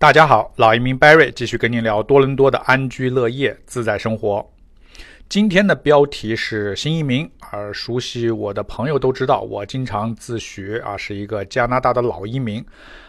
大家好，老移民 Barry 继续跟您聊多伦多的安居乐业、自在生活。今天的标题是新移民，而熟悉我的朋友都知道，我经常自诩啊是一个加拿大的老移民。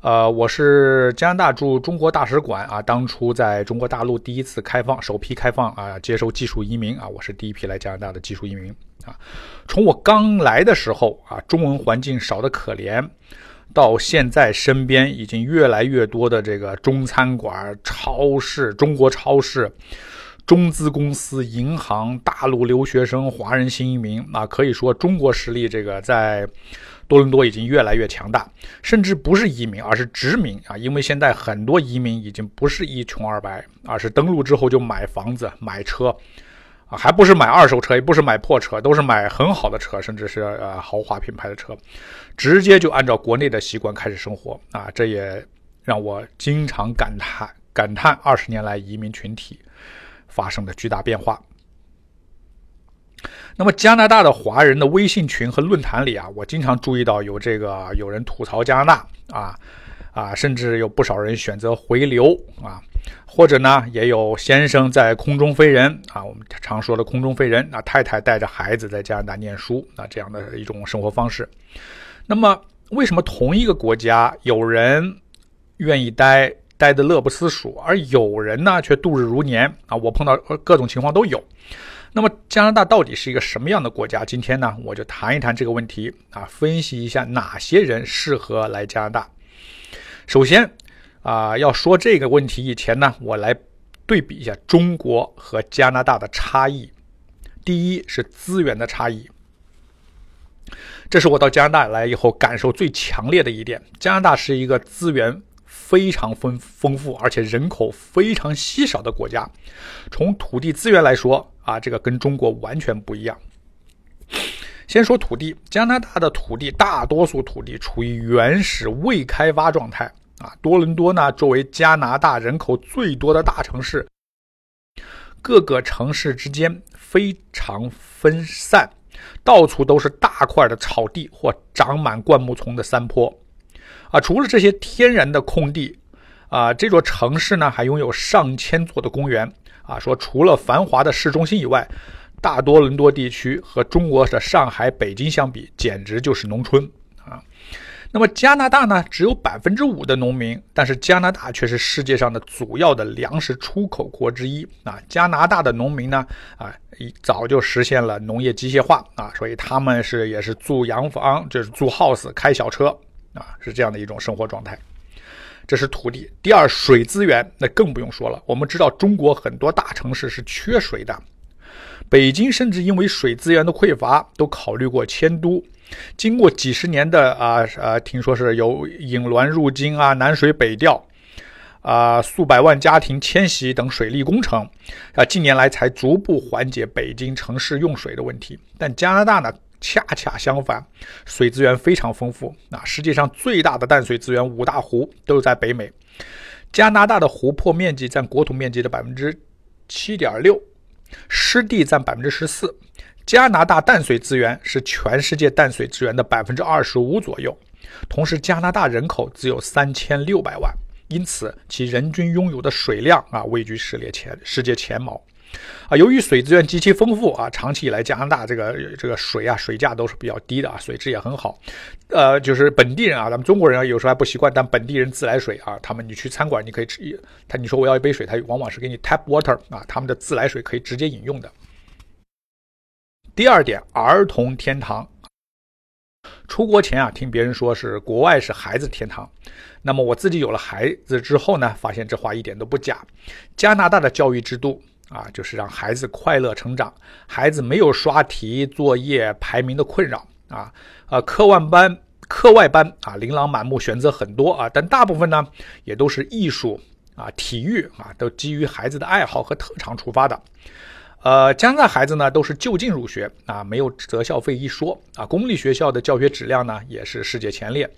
呃，我是加拿大驻中国大使馆啊，当初在中国大陆第一次开放、首批开放啊，接收技术移民啊，我是第一批来加拿大的技术移民啊。从我刚来的时候啊，中文环境少得可怜。到现在，身边已经越来越多的这个中餐馆、超市、中国超市、中资公司、银行、大陆留学生、华人新移民啊，可以说中国实力这个在多伦多已经越来越强大，甚至不是移民，而是殖民啊！因为现在很多移民已经不是一穷二白，而是登陆之后就买房子、买车。啊，还不是买二手车，也不是买破车，都是买很好的车，甚至是呃豪华品牌的车，直接就按照国内的习惯开始生活啊！这也让我经常感叹感叹二十年来移民群体发生的巨大变化。那么加拿大的华人的微信群和论坛里啊，我经常注意到有这个有人吐槽加拿大啊啊，甚至有不少人选择回流啊。或者呢，也有先生在空中飞人啊，我们常说的空中飞人那，太太带着孩子在加拿大念书啊，这样的一种生活方式。那么，为什么同一个国家有人愿意待，待得乐不思蜀，而有人呢却度日如年啊？我碰到各种情况都有。那么，加拿大到底是一个什么样的国家？今天呢，我就谈一谈这个问题啊，分析一下哪些人适合来加拿大。首先。啊，要说这个问题以前呢，我来对比一下中国和加拿大的差异。第一是资源的差异，这是我到加拿大来以后感受最强烈的一点。加拿大是一个资源非常丰丰富，而且人口非常稀少的国家。从土地资源来说，啊，这个跟中国完全不一样。先说土地，加拿大的土地大多数土地处于原始未开发状态。啊，多伦多呢，作为加拿大人口最多的大城市，各个城市之间非常分散，到处都是大块的草地或长满灌木丛的山坡。啊，除了这些天然的空地，啊，这座城市呢还拥有上千座的公园。啊，说除了繁华的市中心以外，大多伦多地区和中国的上海、北京相比，简直就是农村啊。那么加拿大呢，只有百分之五的农民，但是加拿大却是世界上的主要的粮食出口国之一啊。加拿大的农民呢，啊，早就实现了农业机械化啊，所以他们是也是住洋房，就是住 house，开小车啊，是这样的一种生活状态。这是土地。第二，水资源那更不用说了。我们知道中国很多大城市是缺水的，北京甚至因为水资源的匮乏，都考虑过迁都。经过几十年的啊啊，听说是有引滦入京啊、南水北调啊、数百万家庭迁徙等水利工程啊，近年来才逐步缓解北京城市用水的问题。但加拿大呢，恰恰相反，水资源非常丰富啊。世界上最大的淡水资源五大湖都在北美，加拿大的湖泊面积占国土面积的百分之七点六，湿地占百分之十四。加拿大淡水资源是全世界淡水资源的百分之二十五左右，同时加拿大人口只有三千六百万，因此其人均拥有的水量啊位居世界前世界前茅。啊，由于水资源极其丰富啊，长期以来加拿大这个这个水啊水价都是比较低的啊，水质也很好。呃，就是本地人啊，咱们中国人啊有时候还不习惯，但本地人自来水啊，他们你去餐馆你可以吃，他你说我要一杯水，他往往是给你 tap water 啊，他们的自来水可以直接饮用的。第二点，儿童天堂。出国前啊，听别人说是国外是孩子天堂，那么我自己有了孩子之后呢，发现这话一点都不假。加拿大的教育制度啊，就是让孩子快乐成长，孩子没有刷题、作业、排名的困扰啊，呃，课外班、课外班啊，琳琅满目，选择很多啊，但大部分呢，也都是艺术啊、体育啊，都基于孩子的爱好和特长出发的。呃，加拿大孩子呢都是就近入学啊，没有择校费一说啊。公立学校的教学质量呢也是世界前列，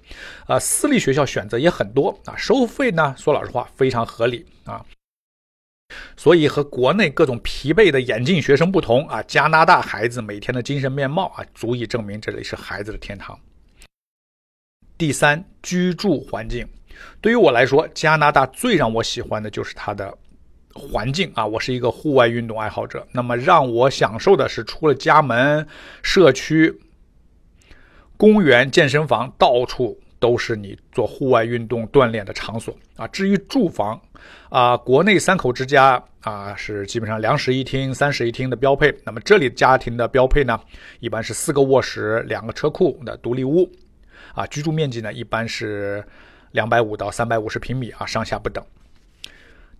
啊，私立学校选择也很多啊，收费呢说老实话非常合理啊。所以和国内各种疲惫的眼镜学生不同啊，加拿大孩子每天的精神面貌啊，足以证明这里是孩子的天堂。第三，居住环境，对于我来说，加拿大最让我喜欢的就是它的环境啊！我是一个户外运动爱好者，那么让我享受的是，除了家门、社区、公园、健身房，到处都是你做户外运动锻炼的场所啊。至于住房啊，国内三口之家啊是基本上两室一厅、三室一厅的标配，那么这里家庭的标配呢，一般是四个卧室、两个车库的独立屋啊，居住面积呢一般是。两百五到三百五十平米啊，上下不等。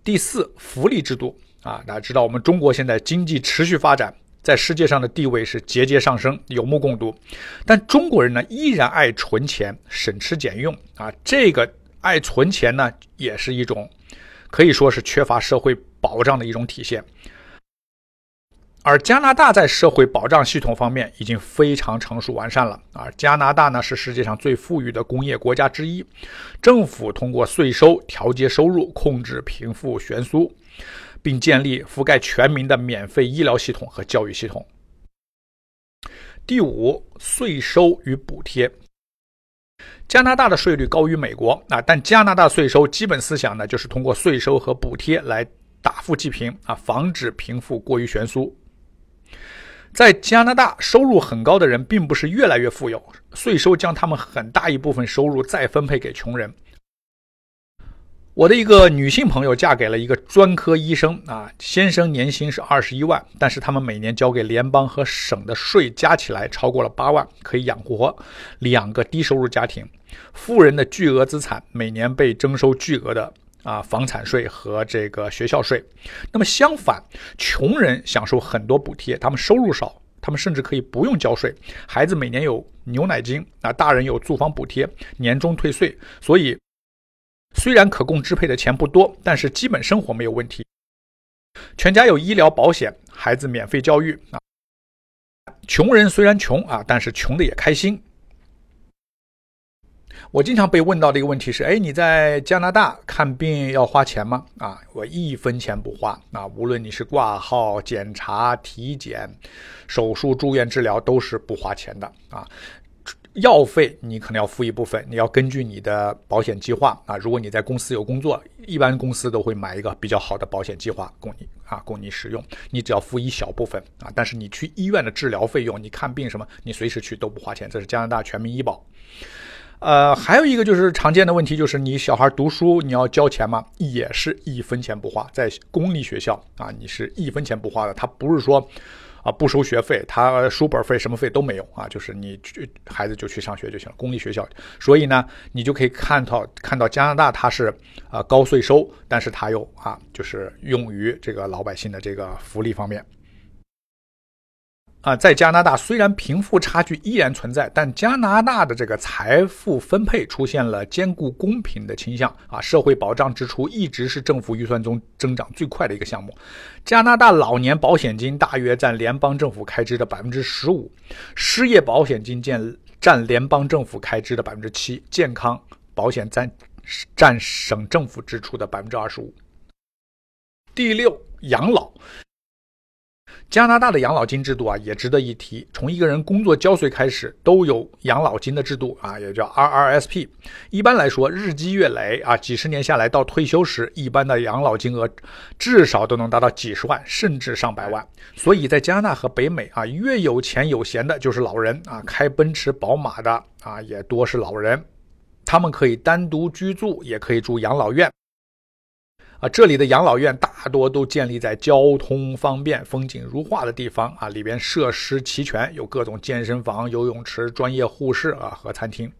第四，福利制度啊，大家知道我们中国现在经济持续发展，在世界上的地位是节节上升，有目共睹。但中国人呢，依然爱存钱、省吃俭用啊，这个爱存钱呢，也是一种可以说是缺乏社会保障的一种体现。而加拿大在社会保障系统方面已经非常成熟完善了啊！加拿大呢是世界上最富裕的工业国家之一，政府通过税收调节收入，控制贫富悬殊，并建立覆盖全民的免费医疗系统和教育系统。第五，税收与补贴。加拿大的税率高于美国啊，但加拿大税收基本思想呢，就是通过税收和补贴来打富济贫啊，防止贫富过于悬殊。在加拿大，收入很高的人并不是越来越富有，税收将他们很大一部分收入再分配给穷人。我的一个女性朋友嫁给了一个专科医生啊，先生年薪是二十一万，但是他们每年交给联邦和省的税加起来超过了八万，可以养活两个低收入家庭。富人的巨额资产每年被征收巨额的。啊，房产税和这个学校税。那么相反，穷人享受很多补贴，他们收入少，他们甚至可以不用交税。孩子每年有牛奶金啊，大人有住房补贴，年终退税。所以，虽然可供支配的钱不多，但是基本生活没有问题。全家有医疗保险，孩子免费教育啊。穷人虽然穷啊，但是穷的也开心。我经常被问到的一个问题是：哎，你在加拿大看病要花钱吗？啊，我一分钱不花。啊，无论你是挂号、检查、体检、手术、住院治疗，都是不花钱的。啊，药费你可能要付一部分，你要根据你的保险计划。啊，如果你在公司有工作，一般公司都会买一个比较好的保险计划供你啊，供你使用。你只要付一小部分啊，但是你去医院的治疗费用，你看病什么，你随时去都不花钱。这是加拿大全民医保。呃，还有一个就是常见的问题，就是你小孩读书你要交钱吗？也是一分钱不花，在公立学校啊，你是一分钱不花的。他不是说啊不收学费，他书本费什么费都没有啊，就是你去孩子就去上学就行了。公立学校，所以呢，你就可以看到看到加拿大它是啊高税收，但是它又啊就是用于这个老百姓的这个福利方面。啊，在加拿大，虽然贫富差距依然存在，但加拿大的这个财富分配出现了兼顾公平的倾向。啊，社会保障支出一直是政府预算中增长最快的一个项目。加拿大老年保险金大约占联邦政府开支的百分之十五，失业保险金占占联邦政府开支的百分之七，健康保险占占省政府支出的百分之二十五。第六，养老。加拿大的养老金制度啊，也值得一提。从一个人工作交税开始，都有养老金的制度啊，也叫 RRSP。一般来说，日积月累啊，几十年下来，到退休时，一般的养老金额至少都能达到几十万，甚至上百万。所以在加拿大和北美啊，越有钱有闲的就是老人啊，开奔驰、宝马的啊，也多是老人。他们可以单独居住，也可以住养老院。啊，这里的养老院大多都建立在交通方便、风景如画的地方啊，里边设施齐全，有各种健身房、游泳池、专业护士啊和餐厅。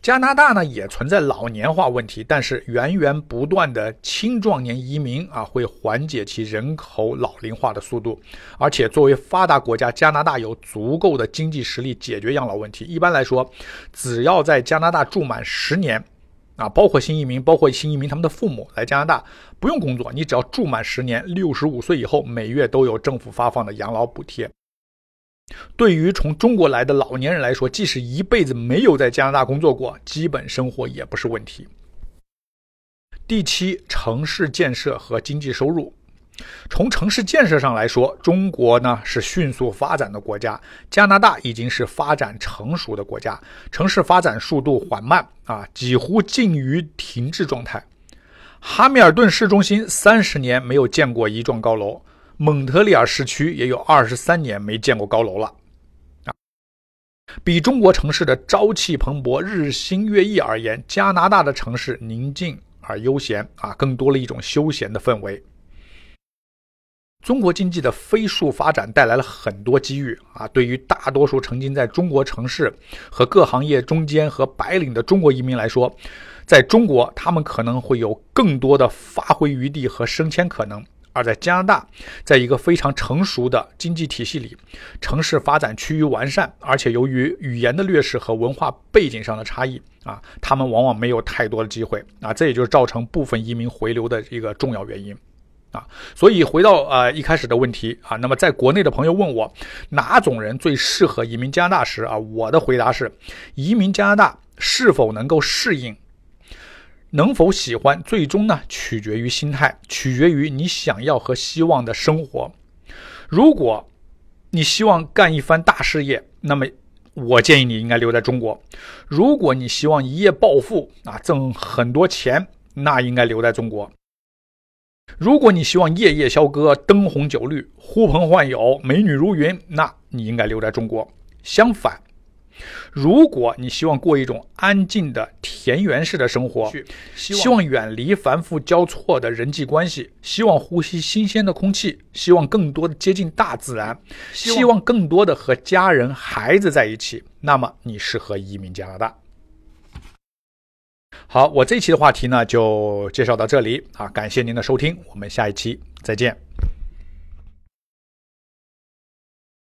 加拿大呢也存在老年化问题，但是源源不断的青壮年移民啊会缓解其人口老龄化的速度，而且作为发达国家，加拿大有足够的经济实力解决养老问题。一般来说，只要在加拿大住满十年。啊，包括新移民，包括新移民他们的父母来加拿大不用工作，你只要住满十年，六十五岁以后每月都有政府发放的养老补贴。对于从中国来的老年人来说，即使一辈子没有在加拿大工作过，基本生活也不是问题。第七，城市建设和经济收入。从城市建设上来说，中国呢是迅速发展的国家，加拿大已经是发展成熟的国家，城市发展速度缓慢啊，几乎近于停滞状态。哈密尔顿市中心三十年没有见过一幢高楼，蒙特利尔市区也有二十三年没见过高楼了。啊，比中国城市的朝气蓬勃、日新月异而言，加拿大的城市宁静而悠闲啊，更多了一种休闲的氛围。中国经济的飞速发展带来了很多机遇啊！对于大多数曾经在中国城市和各行业中间和白领的中国移民来说，在中国他们可能会有更多的发挥余地和升迁可能；而在加拿大，在一个非常成熟的经济体系里，城市发展趋于完善，而且由于语言的劣势和文化背景上的差异啊，他们往往没有太多的机会啊！这也就是造成部分移民回流的一个重要原因。啊，所以回到呃一开始的问题啊，那么在国内的朋友问我哪种人最适合移民加拿大时啊，我的回答是：移民加拿大是否能够适应，能否喜欢，最终呢取决于心态，取决于你想要和希望的生活。如果你希望干一番大事业，那么我建议你应该留在中国；如果你希望一夜暴富啊，挣很多钱，那应该留在中国。如果你希望夜夜笙歌、灯红酒绿、呼朋唤友、美女如云，那你应该留在中国。相反，如果你希望过一种安静的田园式的生活，希望远离繁复交错的人际关系，希望呼吸新鲜的空气，希望更多的接近大自然，希望更多的和家人、孩子在一起，那么你适合移民加拿大。好，我这一期的话题呢就介绍到这里啊，感谢您的收听，我们下一期再见。